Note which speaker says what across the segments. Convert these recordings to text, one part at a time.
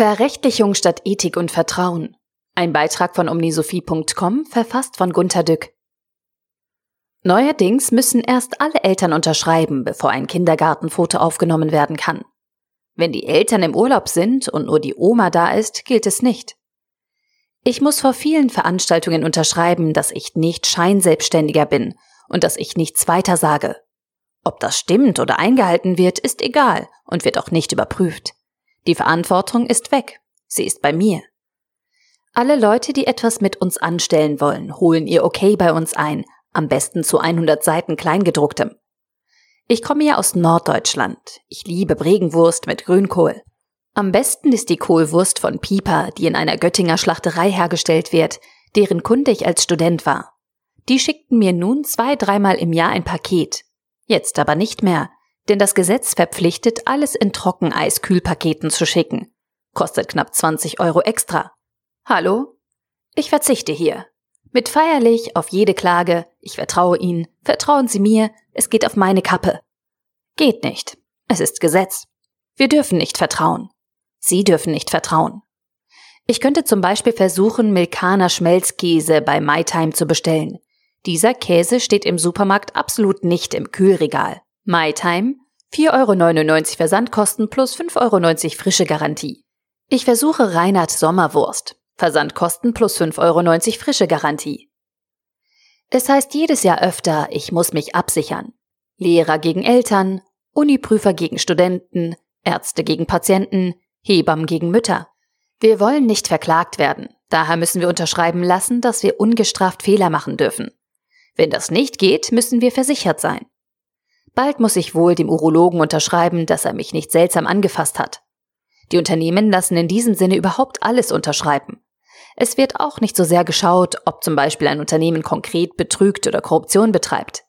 Speaker 1: Verrechtlichung statt Ethik und Vertrauen. Ein Beitrag von omnisophie.com, verfasst von Gunter Dück. Neuerdings müssen erst alle Eltern unterschreiben, bevor ein Kindergartenfoto aufgenommen werden kann. Wenn die Eltern im Urlaub sind und nur die Oma da ist, gilt es nicht. Ich muss vor vielen Veranstaltungen unterschreiben, dass ich nicht Scheinselbstständiger bin und dass ich nichts weiter sage. Ob das stimmt oder eingehalten wird, ist egal und wird auch nicht überprüft. Die Verantwortung ist weg. Sie ist bei mir. Alle Leute, die etwas mit uns anstellen wollen, holen ihr Okay bei uns ein, am besten zu 100 Seiten Kleingedrucktem. Ich komme ja aus Norddeutschland. Ich liebe Bregenwurst mit Grünkohl. Am besten ist die Kohlwurst von Pieper, die in einer Göttinger Schlachterei hergestellt wird, deren Kunde ich als Student war. Die schickten mir nun zwei, dreimal im Jahr ein Paket. Jetzt aber nicht mehr, denn das Gesetz verpflichtet, alles in Trockeneiskühlpaketen zu schicken. Kostet knapp 20 Euro extra. Hallo? Ich verzichte hier. Mit feierlich auf jede Klage, ich vertraue Ihnen, vertrauen Sie mir, es geht auf meine Kappe. Geht nicht. Es ist Gesetz. Wir dürfen nicht vertrauen. Sie dürfen nicht vertrauen. Ich könnte zum Beispiel versuchen, Milkaner Schmelzkäse bei MyTime zu bestellen. Dieser Käse steht im Supermarkt absolut nicht im Kühlregal. MyTime, 4,99 Euro Versandkosten plus 5,90 Euro frische Garantie. Ich versuche Reinhard Sommerwurst. Versandkosten plus 5,90 Euro frische Garantie. Es heißt jedes Jahr öfter, ich muss mich absichern. Lehrer gegen Eltern, Uniprüfer gegen Studenten, Ärzte gegen Patienten, Hebammen gegen Mütter. Wir wollen nicht verklagt werden, daher müssen wir unterschreiben lassen, dass wir ungestraft Fehler machen dürfen. Wenn das nicht geht, müssen wir versichert sein. Bald muss ich wohl dem Urologen unterschreiben, dass er mich nicht seltsam angefasst hat. Die Unternehmen lassen in diesem Sinne überhaupt alles unterschreiben. Es wird auch nicht so sehr geschaut, ob zum Beispiel ein Unternehmen konkret betrügt oder Korruption betreibt.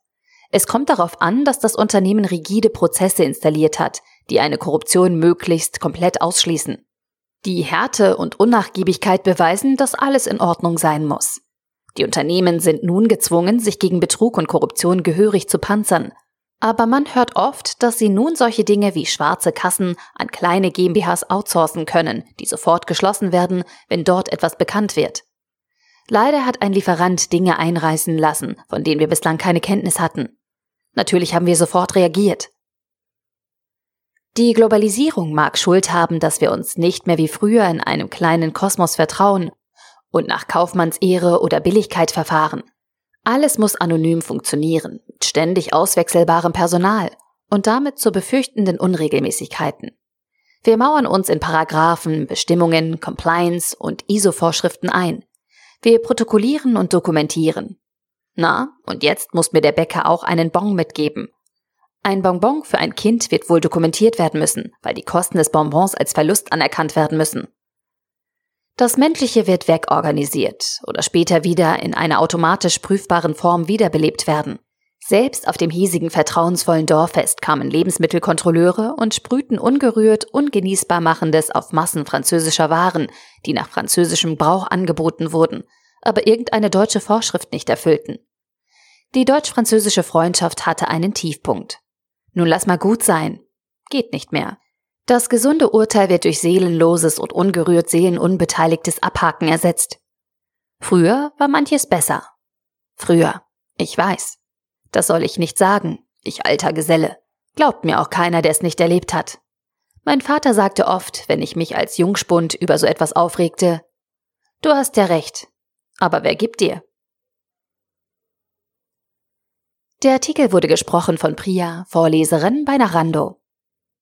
Speaker 1: Es kommt darauf an, dass das Unternehmen rigide Prozesse installiert hat, die eine Korruption möglichst komplett ausschließen. Die Härte und Unnachgiebigkeit beweisen, dass alles in Ordnung sein muss. Die Unternehmen sind nun gezwungen, sich gegen Betrug und Korruption gehörig zu panzern. Aber man hört oft, dass sie nun solche Dinge wie schwarze Kassen an kleine GmbHs outsourcen können, die sofort geschlossen werden, wenn dort etwas bekannt wird. Leider hat ein Lieferant Dinge einreißen lassen, von denen wir bislang keine Kenntnis hatten. Natürlich haben wir sofort reagiert. Die Globalisierung mag Schuld haben, dass wir uns nicht mehr wie früher in einem kleinen Kosmos vertrauen und nach Kaufmannsehre oder Billigkeit verfahren. Alles muss anonym funktionieren, mit ständig auswechselbarem Personal und damit zu befürchtenden Unregelmäßigkeiten. Wir mauern uns in Paragraphen, Bestimmungen, Compliance und ISO-Vorschriften ein. Wir protokollieren und dokumentieren. Na, und jetzt muss mir der Bäcker auch einen Bon mitgeben. Ein Bonbon für ein Kind wird wohl dokumentiert werden müssen, weil die Kosten des Bonbons als Verlust anerkannt werden müssen. Das Menschliche wird wegorganisiert oder später wieder in einer automatisch prüfbaren Form wiederbelebt werden. Selbst auf dem hiesigen vertrauensvollen Dorffest kamen Lebensmittelkontrolleure und sprühten ungerührt, ungenießbar machendes auf Massen französischer Waren, die nach französischem Brauch angeboten wurden, aber irgendeine deutsche Vorschrift nicht erfüllten. Die deutsch-französische Freundschaft hatte einen Tiefpunkt. Nun lass mal gut sein. Geht nicht mehr. Das gesunde Urteil wird durch seelenloses und ungerührt seelenunbeteiligtes Abhaken ersetzt. Früher war manches besser. Früher. Ich weiß. Das soll ich nicht sagen, ich alter Geselle. Glaubt mir auch keiner, der es nicht erlebt hat. Mein Vater sagte oft, wenn ich mich als Jungspund über so etwas aufregte, Du hast ja recht. Aber wer gibt dir? Der Artikel wurde gesprochen von Priya, Vorleserin bei Narando.